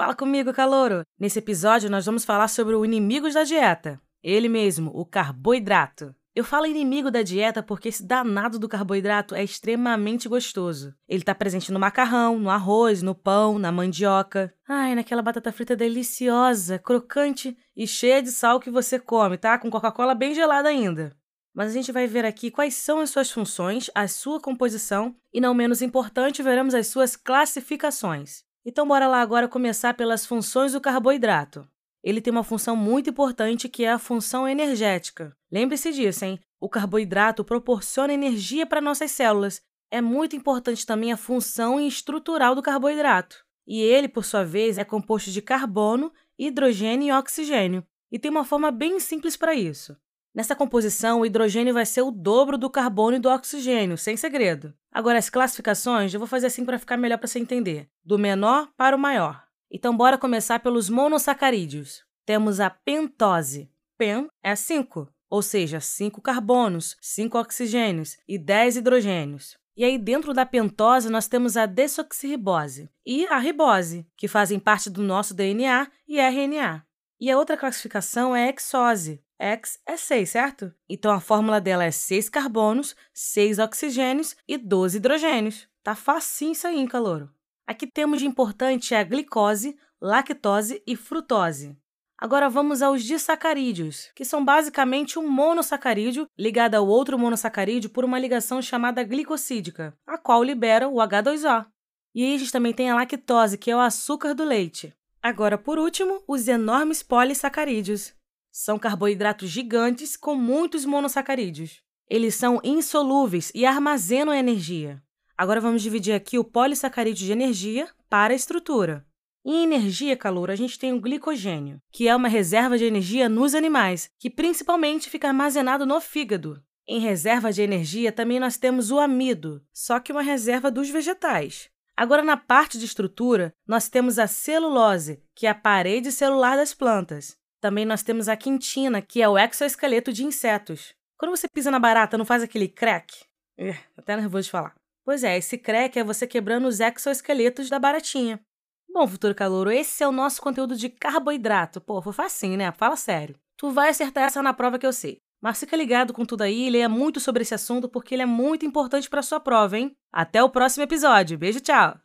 Fala comigo, calouro! Nesse episódio, nós vamos falar sobre o inimigos da dieta. Ele mesmo, o carboidrato. Eu falo inimigo da dieta porque esse danado do carboidrato é extremamente gostoso. Ele está presente no macarrão, no arroz, no pão, na mandioca. Ai, naquela batata frita deliciosa, crocante e cheia de sal que você come, tá? Com Coca-Cola bem gelada ainda. Mas a gente vai ver aqui quais são as suas funções, a sua composição e, não menos importante, veremos as suas classificações. Então, bora lá agora começar pelas funções do carboidrato ele tem uma função muito importante que é a função energética. Lembre-se disso, hein? O carboidrato proporciona energia para nossas células. É muito importante também a função estrutural do carboidrato. E ele, por sua vez, é composto de carbono, hidrogênio e oxigênio. E tem uma forma bem simples para isso. Nessa composição, o hidrogênio vai ser o dobro do carbono e do oxigênio, sem segredo. Agora, as classificações, eu vou fazer assim para ficar melhor para você entender. Do menor para o maior. Então, bora começar pelos monossacarídeos. Temos a pentose. Pen é 5, ou seja, 5 carbonos, 5 oxigênios e 10 hidrogênios. E aí, dentro da pentose, nós temos a desoxirribose e a ribose, que fazem parte do nosso DNA e RNA. E a outra classificação é a hexose. X é 6, certo? Então, a fórmula dela é 6 carbonos, 6 oxigênios e 12 hidrogênios. Tá facinho isso aí, hein, calouro? Aqui temos de importante a glicose, lactose e frutose. Agora vamos aos disacarídeos, que são basicamente um monossacarídeo ligado ao outro monossacarídeo por uma ligação chamada glicosídica, a qual libera o H2O. E aí a gente também tem a lactose, que é o açúcar do leite. Agora, por último, os enormes polissacarídeos. São carboidratos gigantes com muitos monossacarídeos. Eles são insolúveis e armazenam energia. Agora vamos dividir aqui o polissacarídeo de energia para a estrutura. Em energia, calor, a gente tem o glicogênio, que é uma reserva de energia nos animais, que principalmente fica armazenado no fígado. Em reserva de energia também nós temos o amido, só que uma reserva dos vegetais. Agora, na parte de estrutura, nós temos a celulose, que é a parede celular das plantas. Também nós temos a quintina, que é o exoesqueleto de insetos. Quando você pisa na barata, não faz aquele crack? É, até nervoso de falar. Pois é, esse crack é você quebrando os exoesqueletos da baratinha. Bom, futuro calouro, esse é o nosso conteúdo de carboidrato. Pô, foi facinho, né? Fala sério. Tu vai acertar essa na prova que eu sei. Mas fica ligado com tudo aí e leia muito sobre esse assunto porque ele é muito importante para sua prova, hein? Até o próximo episódio. Beijo, tchau!